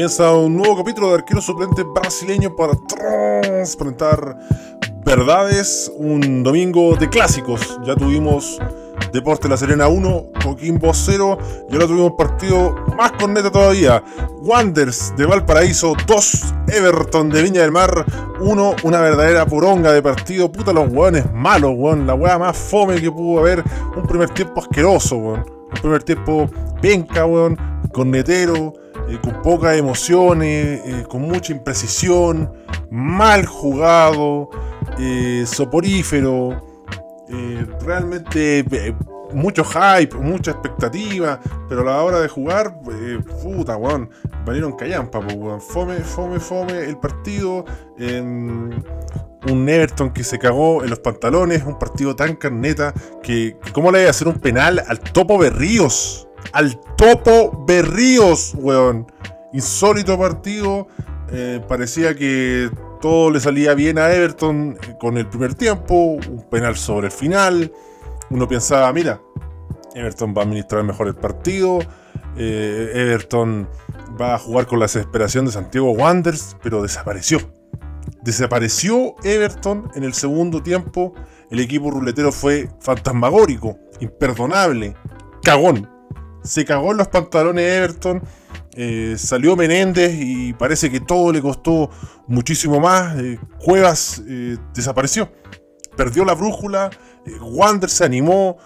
Comienza un nuevo capítulo de arquero suplente brasileño para transparentar verdades. Un domingo de clásicos. Ya tuvimos Deporte La Serena 1, Coquimbo 0 y ahora tuvimos partido más corneta todavía. Wanders de Valparaíso 2, Everton de Viña del Mar 1, una verdadera poronga de partido. Puta los hueones malos, weón. La hueá más fome que pudo haber. Un primer tiempo asqueroso, weón. Un primer tiempo penca, weón. Cornetero eh, con pocas emociones, eh, con mucha imprecisión, mal jugado, eh, soporífero, realmente mucho hype, mucha expectativa, pero a la hora de jugar, puta, weón, valieron callampa, weón. Fome, fome, fome el partido. un Everton que se cagó en los pantalones, un partido tan carneta que, ¿cómo le iba a hacer un penal al Topo Berríos? Al Topo Berríos, weón. Insólito partido. Eh, parecía que todo le salía bien a Everton con el primer tiempo. Un penal sobre el final. Uno pensaba, mira, Everton va a administrar mejor el partido. Eh, Everton va a jugar con la desesperación de Santiago Wanderers, pero desapareció. Desapareció Everton en el segundo tiempo. El equipo ruletero fue fantasmagórico, imperdonable, cagón se cagó en los pantalones Everton. Eh, salió Menéndez y parece que todo le costó muchísimo más. Eh, Cuevas eh, desapareció. Perdió la brújula. Wander se animó.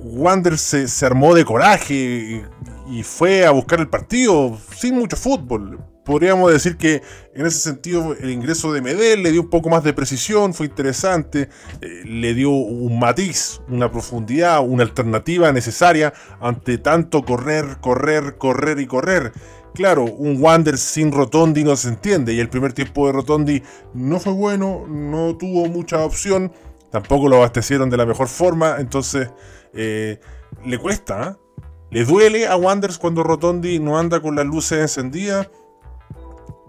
Wander se, se, armó de coraje y fue a buscar el partido sin mucho fútbol podríamos decir que en ese sentido el ingreso de Medel le dio un poco más de precisión, fue interesante, eh, le dio un matiz, una profundidad, una alternativa necesaria ante tanto correr, correr, correr y correr. Claro, un Wander sin Rotondi no se entiende y el primer tiempo de Rotondi no fue bueno, no tuvo mucha opción, tampoco lo abastecieron de la mejor forma, entonces eh, le cuesta, ¿eh? le duele a Wanders cuando Rotondi no anda con las luces encendidas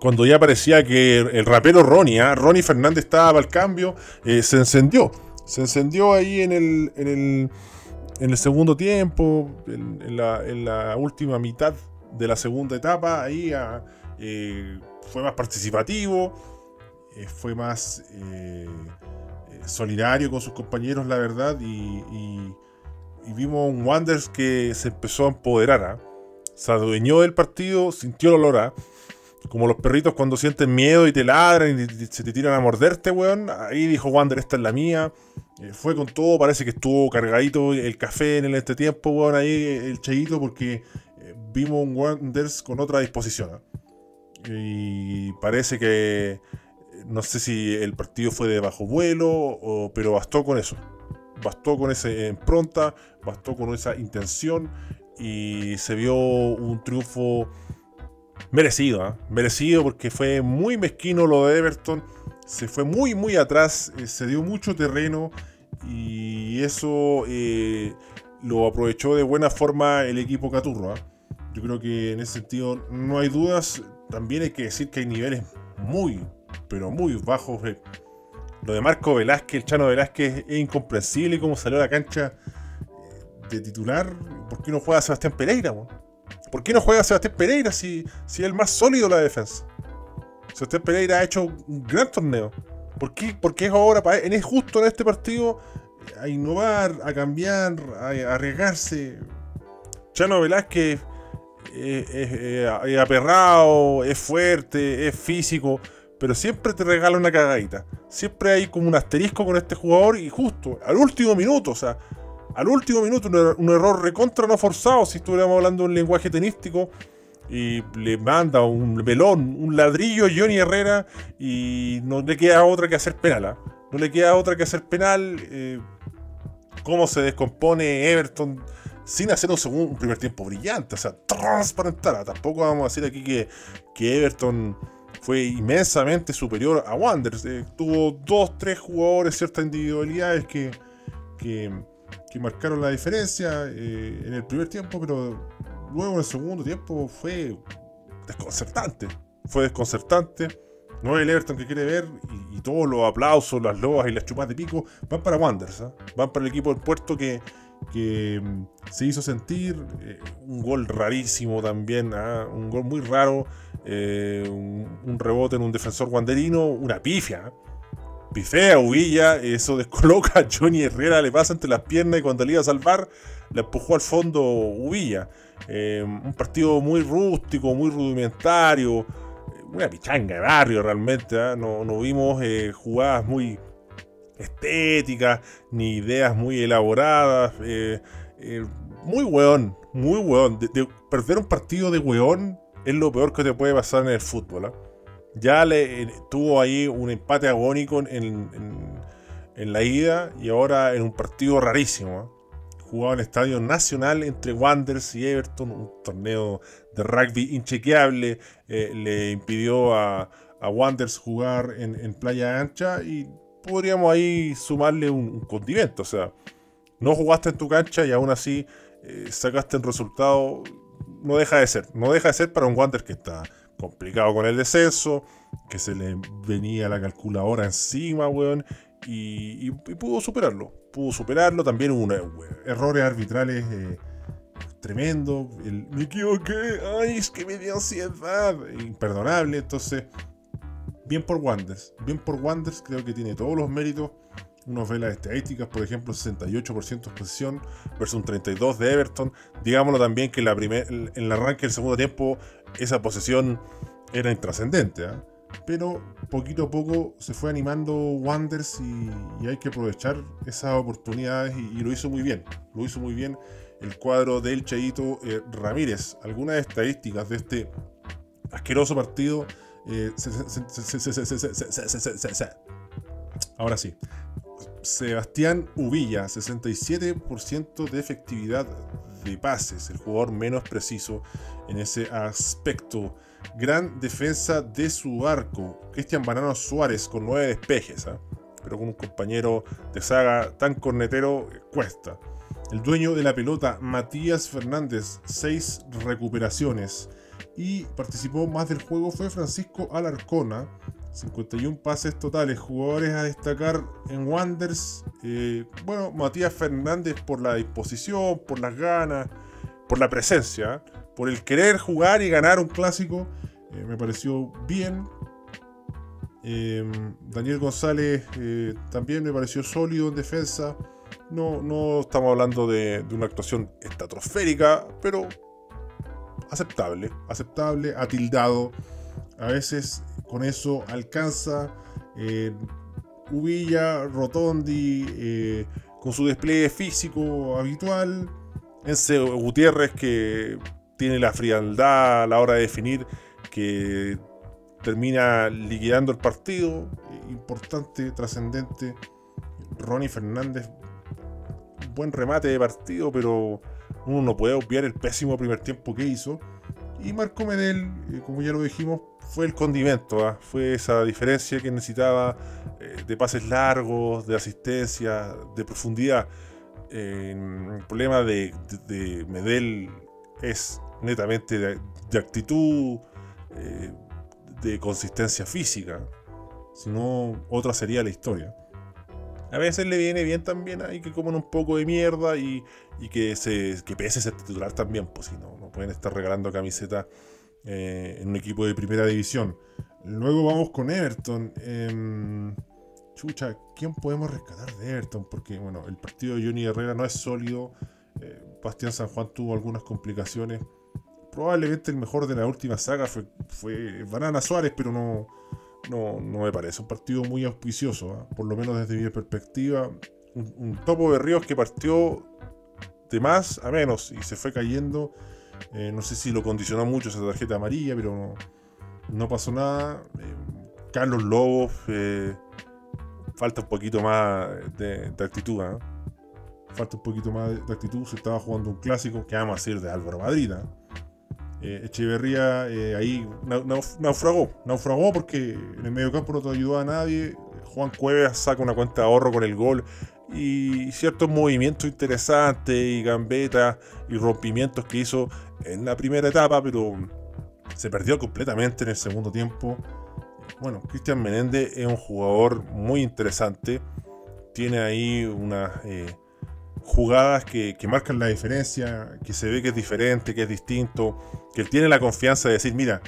cuando ya parecía que el rapero Ronnie, ¿ah? Ronnie Fernández estaba al cambio, eh, se encendió. Se encendió ahí en el, en el, segundo tiempo, en, la, última mitad de la segunda etapa, ahí ah, eh, fue más participativo, eh, fue más solidario con sus compañeros, la verdad, y, vimos un Wanders que se empezó a empoderar, ¿ah? se adueñó del partido, sintió el olor como los perritos cuando sienten miedo y te ladran y se te tiran a morderte, weón. Ahí dijo Wander, esta es la mía. Eh, fue con todo, parece que estuvo cargadito el café en este tiempo, weón, ahí el cheguito, porque eh, vimos un Wanders con otra disposición. ¿ah? Y parece que, no sé si el partido fue de bajo vuelo, pero bastó con eso. Bastó con esa impronta, bastó con esa intención y se vio un triunfo Merecido, ¿eh? merecido porque fue muy mezquino lo de Everton. Se fue muy, muy atrás, eh, se dio mucho terreno y eso eh, lo aprovechó de buena forma el equipo Caturro. Yo creo que en ese sentido no hay dudas. También hay que decir que hay niveles muy, pero muy bajos. Lo de Marco Velázquez, el Chano Velázquez, es incomprensible cómo salió a la cancha de titular. ¿Por qué no juega Sebastián Pereira? ¿Por qué no juega Sebastián Pereira si, si es el más sólido de la defensa? Sebastián Pereira ha hecho un gran torneo. ¿Por qué, es ahora, en, es justo en este partido, a innovar, a cambiar, a, arriesgarse? Chano Velázquez es, aperrado, es fuerte, es físico, pero siempre te regala una cagadita. Siempre hay como un asterisco con este jugador y justo, al último minuto, o sea, al último minuto, un, error recontra no forzado, si estuviéramos hablando un lenguaje tenístico, y le manda un velón, un ladrillo Johnny Herrera y no le queda otra que hacer penal. ¿ah? No le queda otra que hacer penal. Eh, cómo se descompone Everton sin hacer un, segundo, un primer tiempo brillante, o sea, transparentar. ¿ah? Tampoco vamos a decir aquí que, que Everton fue inmensamente superior a Wanderers. Eh, tuvo dos, tres jugadores, ciertas individualidades que, que que marcaron la diferencia eh, en el primer tiempo, pero luego en el segundo tiempo fue desconcertante. Fue desconcertante. No es el Everton que quiere ver y, todos los aplausos, las loas y las chupas de pico van para Wanderers. ¿ah? Van para el equipo del puerto que, mm, se hizo sentir. Eh, un gol rarísimo también, ¿ah? un gol muy raro. eh, un, rebote en un defensor guanderino, una pifia. Pifea Uvilla, eso descoloca a Johnny Herrera, le pasa entre las piernas y cuando le iba a salvar, le empujó al fondo Uvilla. Eh, un partido muy rústico, muy rudimentario, una pichanga de barrio realmente. ¿ah? No, vimos jugadas muy estéticas, ni ideas muy elaboradas. muy weón, muy weón. De, perder un partido de weón es lo peor que te puede pasar en el fútbol. Ya le, tuvo ahí un empate agónico en, la ida y ahora en un partido rarísimo. ¿ah? Jugaba en estadio nacional entre Wanderers y Everton, un torneo de rugby inchequeable. Eh, le impidió a, a Wanderers jugar en, playa ancha y podríamos ahí sumarle un, condimento. O sea, no jugaste en tu cancha y aún así eh, sacaste el resultado no deja de ser. No deja de ser para un Wander que está complicado con el descenso, que se le venía la calculadora encima, weón, y, pudo superarlo. Pudo superarlo. También hubo errores arbitrales eh, tremendos. me equivoqué, ay, es que me dio ansiedad. Imperdonable. Entonces, bien por Wanders. Bien por Wanders, creo que tiene todos los méritos uno ve las estadísticas, por ejemplo, 68% de posesión versus un 32% de Everton. Digámoslo también que la en el arranque del segundo tiempo esa posesión era intrascendente. ¿ah? Pero poquito a poco se fue animando Wanders y, hay que aprovechar esas oportunidades y, lo hizo muy bien. Lo hizo muy bien el cuadro del Chayito eh, Ramírez. Algunas estadísticas de este asqueroso partido. Ahora sí, Sebastián Uvilla, 67% de efectividad de pases, el jugador menos preciso en ese aspecto. Gran defensa de su arco. Cristian Banano Suárez con 9 despejes, ¿ah? pero con un compañero de saga tan cornetero cuesta. El dueño de la pelota, Matías Fernández, 6 recuperaciones. Y participó más del juego fue Francisco Alarcona, 51 pases totales. Jugadores a destacar en Wanders. Eh, bueno, Matías Fernández por la disposición, por las ganas, por la presencia, por el querer jugar y ganar un clásico. Eh, me pareció bien. Em, Daniel González eh, también me pareció sólido en defensa. No, no estamos hablando de, de una actuación estratosférica, pero aceptable. Aceptable, atildado. A veces con eso alcanza eh, Uvilla, Rotondi, eh, con su despliegue físico habitual. Ense Gutiérrez que tiene la frialdad a la hora de definir, que termina liquidando el partido. Importante, trascendente. Ronnie Fernández, buen remate de partido, pero uno no puede obviar el pésimo primer tiempo que hizo. Y Marco Medel, eh, como ya lo dijimos, fue el condimento, ¿ah? fue esa diferencia que necesitaba eh, de pases largos, de asistencia, de profundidad. el problema de, Medel es netamente de, actitud, eh, de consistencia física. Si no, otra sería la historia. A veces le viene bien también ahí que coman un poco de mierda y, que, se, que pese ser titular también, pues si no, no pueden estar regalando camiseta eh, en un equipo de primera división. Luego vamos con Everton. Em, chucha, ¿quién podemos rescatar de Everton? Porque bueno, el partido de Johnny Herrera no es sólido. Eh, Bastián San Juan tuvo algunas complicaciones. Probablemente el mejor de la última saga fue, fue Banana Suárez, pero no, no, no me parece un partido muy auspicioso, ¿ah? por lo menos desde mi perspectiva. Un, topo de Ríos que partió de más a menos y se fue cayendo. Eh, no sé si lo condicionó mucho esa tarjeta amarilla, pero no, pasó nada. Eh, Carlos Lobos, eh, falta un poquito más de, actitud. ¿ah? Falta un poquito más de, actitud. Se estaba jugando un clásico que vamos a decir de Álvaro Madrid. Eh, Echeverría eh, ahí naufragó, naufragó porque en el medio campo no te ayudó a nadie. Juan Cuevas saca una cuenta de ahorro con el gol y ciertos movimientos interesantes y gambetas y rompimientos que hizo en la primera etapa, pero se perdió completamente en el segundo tiempo. Bueno, Cristian Menéndez es un jugador muy interesante. Tiene ahí una eh, jugadas que, marcan la diferencia, que se ve que es diferente, que es distinto, que él tiene la confianza de decir, mira,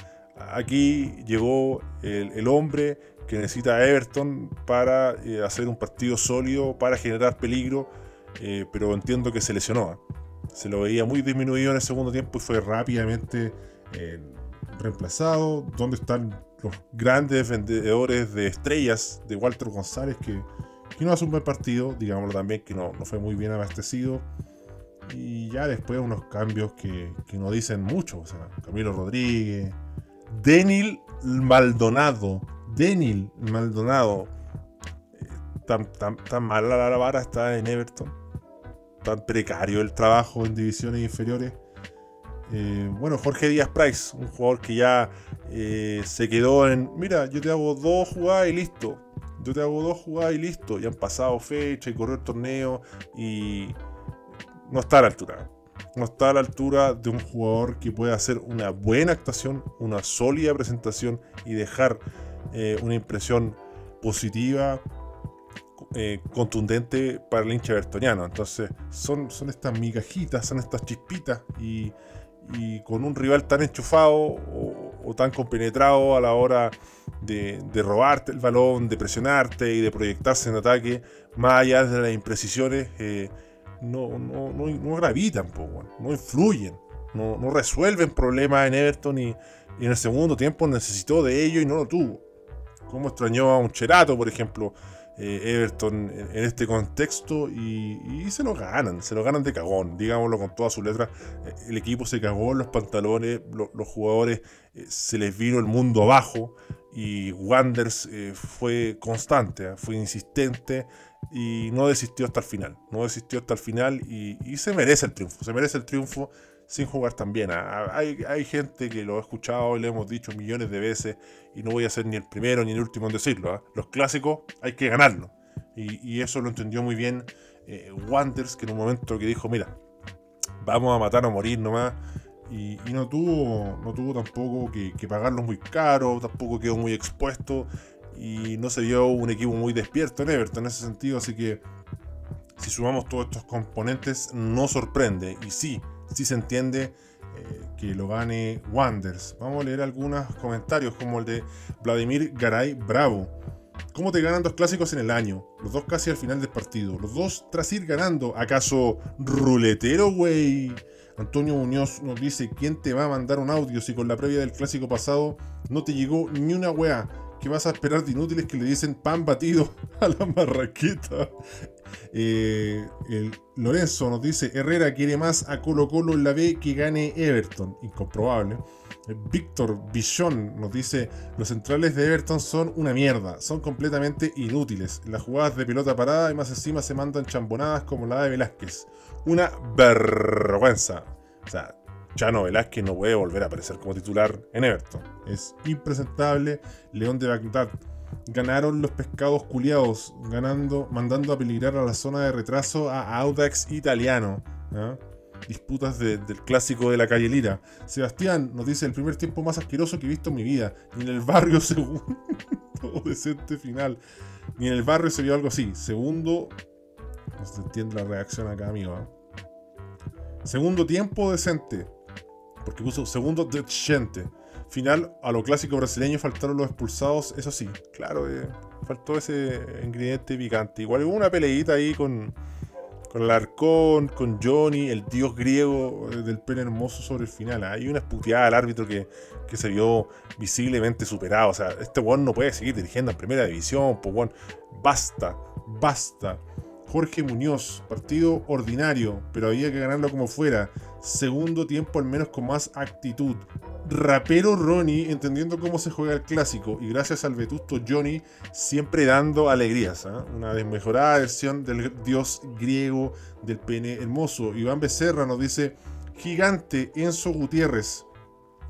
aquí llegó el, hombre que necesita Everton para eh, hacer un partido sólido, para generar peligro, eh, pero entiendo que se lesionó. Se lo veía muy disminuido en el segundo tiempo y fue rápidamente reemplazado. ¿Dónde están los grandes vendedores de estrellas de Walter González que, no hace un buen partido? Digámoslo también que no, no fue muy bien abastecido. Y ya después unos cambios que, no dicen mucho. O sea, Camilo Rodríguez, Denil Maldonado. Denil Maldonado. Eh, tan, tan, tan mala la vara está en Everton. Tan precario el trabajo en divisiones inferiores. Eh, bueno, Jorge Díaz Price, un jugador que ya eh, se quedó en, mira, yo te hago dos jugadas y listo. Yo te hago dos jugadas y listo. Ya han pasado fecha y corrió el torneo y no está a la altura. No está a la altura de un jugador que pueda hacer una buena actuación, una sólida presentación y dejar eh, una impresión positiva, eh, contundente para el hincha bertoniano. Entonces, son, son estas migajitas, son estas chispitas y, con un rival tan enchufado o, tan compenetrado a la hora de, robarte el balón, de presionarte y de proyectarse en ataque, más allá de las imprecisiones. Eh, no, no, no, gravitan, no influyen, no, resuelven problemas en Everton y, en el segundo tiempo necesitó de ello y no lo tuvo. Como extrañó a un Cherato, por ejemplo, eh, Everton en, este contexto y, se lo ganan, se lo ganan de cagón, digámoslo con toda su letra. Eh, el equipo se cagó en los pantalones, los jugadores se les vino el mundo abajo y Wanders fue constante, fue insistente y no desistió hasta el final. No desistió hasta el final y, se merece el triunfo. Se merece el triunfo sin jugar tan bien. Ah, hay, hay, gente que lo ha escuchado y le hemos dicho millones de veces y no voy a ser ni el primero ni el último en decirlo. ¿ah? Los clásicos hay que ganarlos. Y, eso lo entendió muy bien eh, Wanders, que en un momento que dijo, mira, vamos a matar o morir nomás. Y, no tuvo no tuvo tampoco que, pagarlos muy caro, tampoco quedó muy expuesto y no se vio un equipo muy despierto en Everton en ese sentido, así que si sumamos todos estos componentes no sorprende y sí, sí se entiende eh, que lo gane Wanders. Vamos a leer algunos comentarios como el de Vladimir Garay Bravo. ¿Cómo te ganan dos clásicos en el año? Los dos casi al final del partido. Los dos tras ir ganando. ¿Acaso ruletero, güey? Antonio Muñoz nos dice, ¿quién te va a mandar un audio si con la previa del clásico pasado no te llegó ni una weá? ¿Qué vas a esperar de inútiles que le dicen pan batido a la marraqueta? Eh, Lorenzo nos dice, Herrera quiere más a Colo Colo en la B que gane Everton. Incomprobable. Víctor Billón nos dice, los centrales de Everton son una mierda, son completamente inútiles. Las jugadas de pelota parada y más encima se mandan chambonadas como la de Velázquez. Una vergüenza. O sea, Chano Velázquez no puede volver a aparecer como titular en Everton. Es impresentable. León de Bagdad. Ganaron los pescados culiados, ganando, mandando a peligrar a la zona de retraso a Audax Italiano. ¿ah? Disputas del clásico de la calle Lira. Sebastián nos dice el primer tiempo más asqueroso que he visto en mi vida. Ni en el barrio segundo. decente final. Ni en el barrio se vio algo así. Segundo. No se entiende la reacción acá, amigo. ¿ah? Segundo tiempo decente porque puso segundo de gente. Final, a lo clásico brasileño faltaron los expulsados, eso sí, claro, eh, faltó ese ingrediente picante. Igual hubo una peleita ahí con, con el Arcón, con Johnny, el dios griego eh, del pene hermoso sobre el final. Hay una esputeada al árbitro que, que se vio visiblemente superado. O sea, este weón no puede seguir dirigiendo en primera división, pues weón, basta, basta. Jorge Muñoz, partido ordinario, pero había que ganarlo como fuera. Segundo tiempo al menos con más actitud. Rapero Ronnie entendiendo cómo se juega el clásico y gracias al vetusto Johnny siempre dando alegrías. ¿ah? Una desmejorada versión del dios griego del pene hermoso. Iván Becerra nos dice, gigante Enzo Gutiérrez.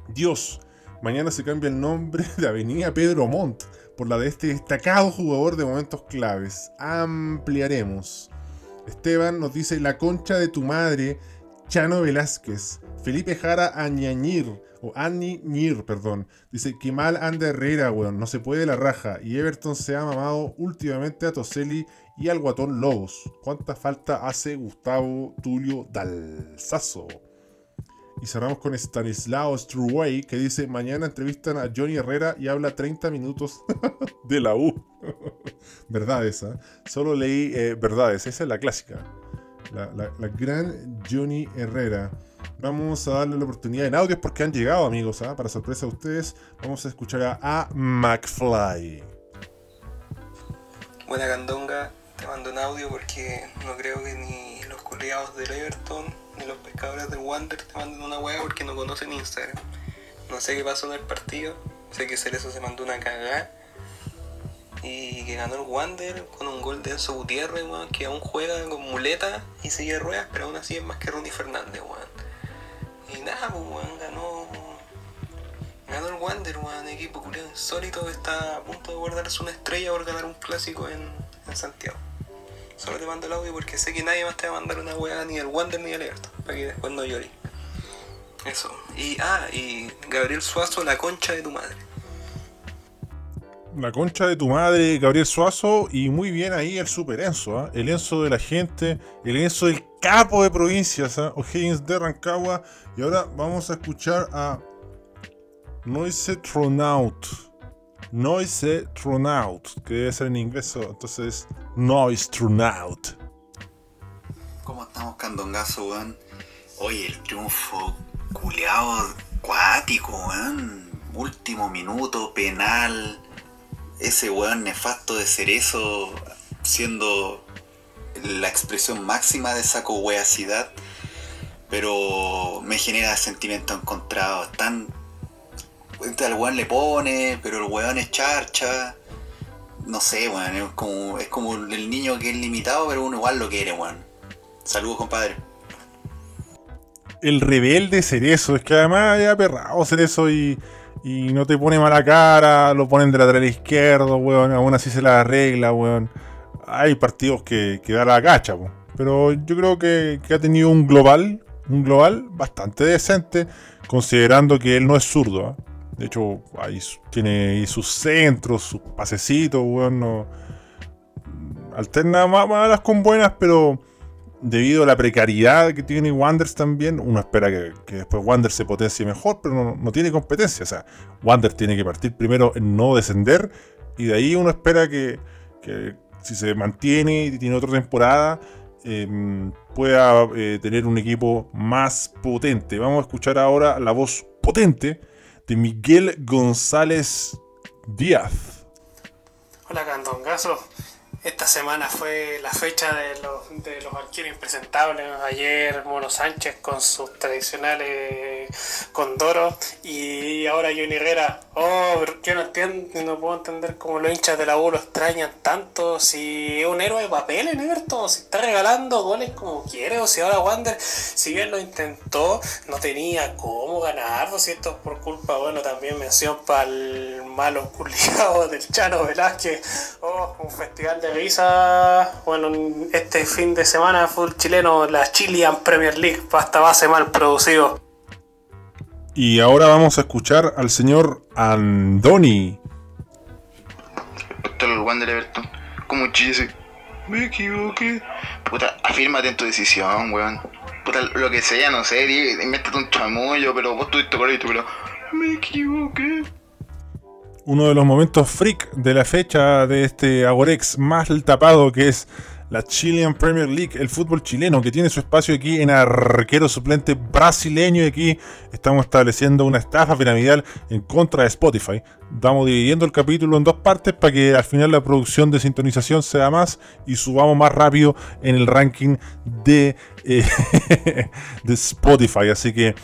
Dios, mañana se cambia el nombre de Avenida Pedro Montt por la de este destacado jugador de momentos claves. Ampliaremos. Esteban nos dice la concha de tu madre, Chano Velázquez. Felipe Jara Añañir, o Añañir, perdón. Dice que mal anda Herrera, weón. No se puede la raja. Y Everton se ha mamado últimamente a Toselli y al guatón Lobos. ¿Cuánta falta hace Gustavo Tulio Dalzazo? Y cerramos con Stanislao Struway, que dice: Mañana entrevistan a Johnny Herrera y habla 30 minutos de la U. verdad esa. Solo leí eh, verdades. Esa es la clásica. La, gran Johnny Herrera. Vamos a darle la oportunidad en audios porque han llegado, amigos. ¿ah? Para sorpresa de ustedes, vamos a escuchar a, McFly. Buena candonga, te mando un audio porque no creo que ni los culiados del Everton ni los pescadores del Wander te manden una hueá porque no conocen Instagram. No sé qué pasó en el partido, sé que Cerezo se mandó una cagada y que ganó el Wander con un gol de Enzo Gutiérrez, que aún juega con muleta y sigue ruedas, pero aún así es más que Ronnie Fernández, weón. Y nada, pues, weón, ganó. Ganó el Wander, weón, equipo culiado insólito que está a punto de guardarse una estrella por ganar un clásico en, en Santiago. Solo te mando el audio porque sé que nadie más te va a mandar una weá ni el Wander ni el Everton, para que después no llores. Eso. Y, ah, y Gabriel Suazo, la concha de tu madre la concha de tu madre, Gabriel Suazo, y muy bien ahí el super Enzo, ¿ah? el Enzo de la gente, el Enzo del capo de provincias, ¿eh? O'Higgins de Rancagua. Y ahora vamos a escuchar a Noise Tronaut. Noise Tronaut, que debe ser en inglés, entonces Noise Tronaut. ¿Cómo estamos, Candongazo, weón? Oye, el triunfo culeado, cuático, weón. Último minuto, penal ese weón nefasto de Cerezo siendo la expresión máxima de esa coweacidad, pero me genera sentimientos encontrados. Tan. El weón le pone, pero el weón es charcha. No sé, weón, es como, es como el niño que es limitado, pero uno igual lo quiere, weón. Saludos, compadre. El rebelde Cerezo, es que además ya perrado Cerezo y y no te pone mala cara, lo ponen de lateral izquierdo, weón, aún así se la arregla, weón. Hay partidos que, que da la cacha, weón. Pero yo creo que, ha tenido un global, un global bastante decente, considerando que él no es zurdo. ¿ah? De hecho, ahí tiene ahí sus centros, sus pasecitos, weón. Alterna malas con buenas, pero debido a la precariedad que tiene Wanders también, uno espera que, después Wander se potencie mejor, pero no, tiene competencia. O sea, Wander tiene que partir primero en no descender y de ahí uno espera que, si se mantiene y tiene otra temporada, em, pueda eh, tener un equipo más potente. Vamos a escuchar ahora la voz potente de Miguel González Díaz. Hola, Candongazo. Esta semana fue la fecha de los, de los arqueros impresentables. Ayer Mono Sánchez con sus tradicionales condoros y ahora Johnny Herrera. Oh, yo no entiendo, no puedo entender cómo los hinchas de la U lo extrañan tanto. Si es un héroe de papel en Everton, si está regalando goles como quiere, o si ahora Wander, si bien lo intentó, no tenía cómo ganar. Si esto es por culpa, bueno, también mención para el malo culiado del Chano Velázquez. Oh, un festival de bueno, este fin de semana fue el chileno, la Chilean Premier League, hasta base mal producido. Y ahora vamos a escuchar al señor Andoni. el Wander Everton, como chile me equivoqué. Puta, afírmate en tu decisión, weón. Puta, lo que sea, no sé, invéntate un chamullo, pero vos tuviste correcto, pero me equivoqué uno de los momentos freak de la fecha de este Agorex más tapado que es la Chilean Premier League, el fútbol chileno, que tiene su espacio aquí en arquero suplente brasileño y aquí estamos estableciendo una estafa piramidal en contra de Spotify. Vamos dividiendo el capítulo en dos partes para que al final la producción de sintonización sea más y subamos más rápido en el ranking de, eh, de Spotify. Así que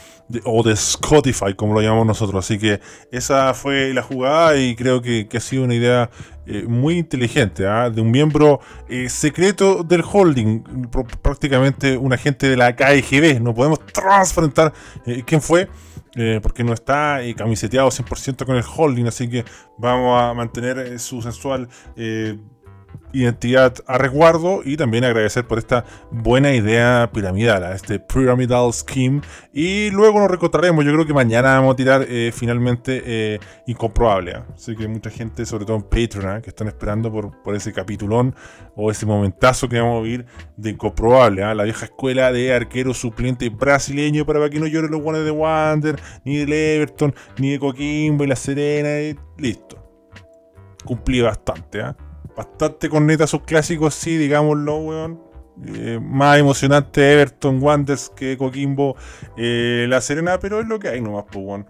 o de Spotify, como lo llamamos nosotros. Así que esa fue la jugada y creo que, ha sido una idea eh, muy inteligente ¿ah? de un miembro eh, secreto del holding, prácticamente un agente de la KGB. No podemos transparentar eh, quién fue. porque no está camiseteado 100% con el holding, así que vamos a mantener su sensual identidad a resguardo y también agradecer por esta buena idea piramidal, este Pyramidal Scheme. Y luego nos recortaremos, yo creo que mañana vamos a tirar eh, finalmente eh, Incomprobable. ¿ah? Así que mucha gente, sobre todo en Patreon, ¿ah? que están esperando por, por, ese capitulón o ese momentazo que vamos a vivir de Incomprobable, la vieja escuela de arquero suplente brasileño para que no lloren los guanes de Wander, ni del Everton, ni de Coquimbo y la Serena, listo. Cumplí bastante, ¿ah? Bastante corneta sus clásicos, sí, digámoslo, weón. Eh, más emocionante Everton Wanderers que Coquimbo eh, La Serena, pero es lo que hay nomás, pues, weón.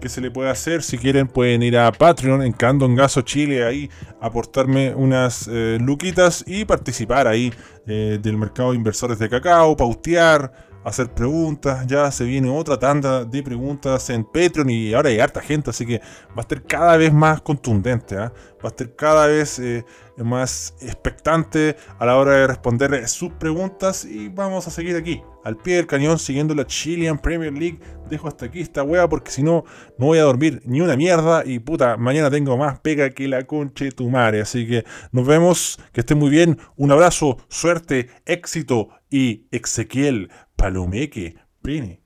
¿Qué se le puede hacer? Si quieren, pueden ir a Patreon en Candongazo Chile, ahí aportarme unas eh, luquitas y participar ahí del mercado de inversores de cacao, pautear hacer preguntas. Ya se viene otra tanda de preguntas en Patreon y ahora hay harta gente, así que va a estar cada vez más contundente, ¿ah? va a estar cada vez eh, más expectante a la hora de responder sus preguntas y vamos a seguir aquí, al pie del cañón, siguiendo la Chilean Premier League. Dejo hasta aquí esta wea porque si no, no voy a dormir ni una mierda y puta, mañana tengo más pega que la conche tu madre. Así que nos vemos, que estén muy bien, un abrazo, suerte, éxito y Ezequiel Palomeki, Bini.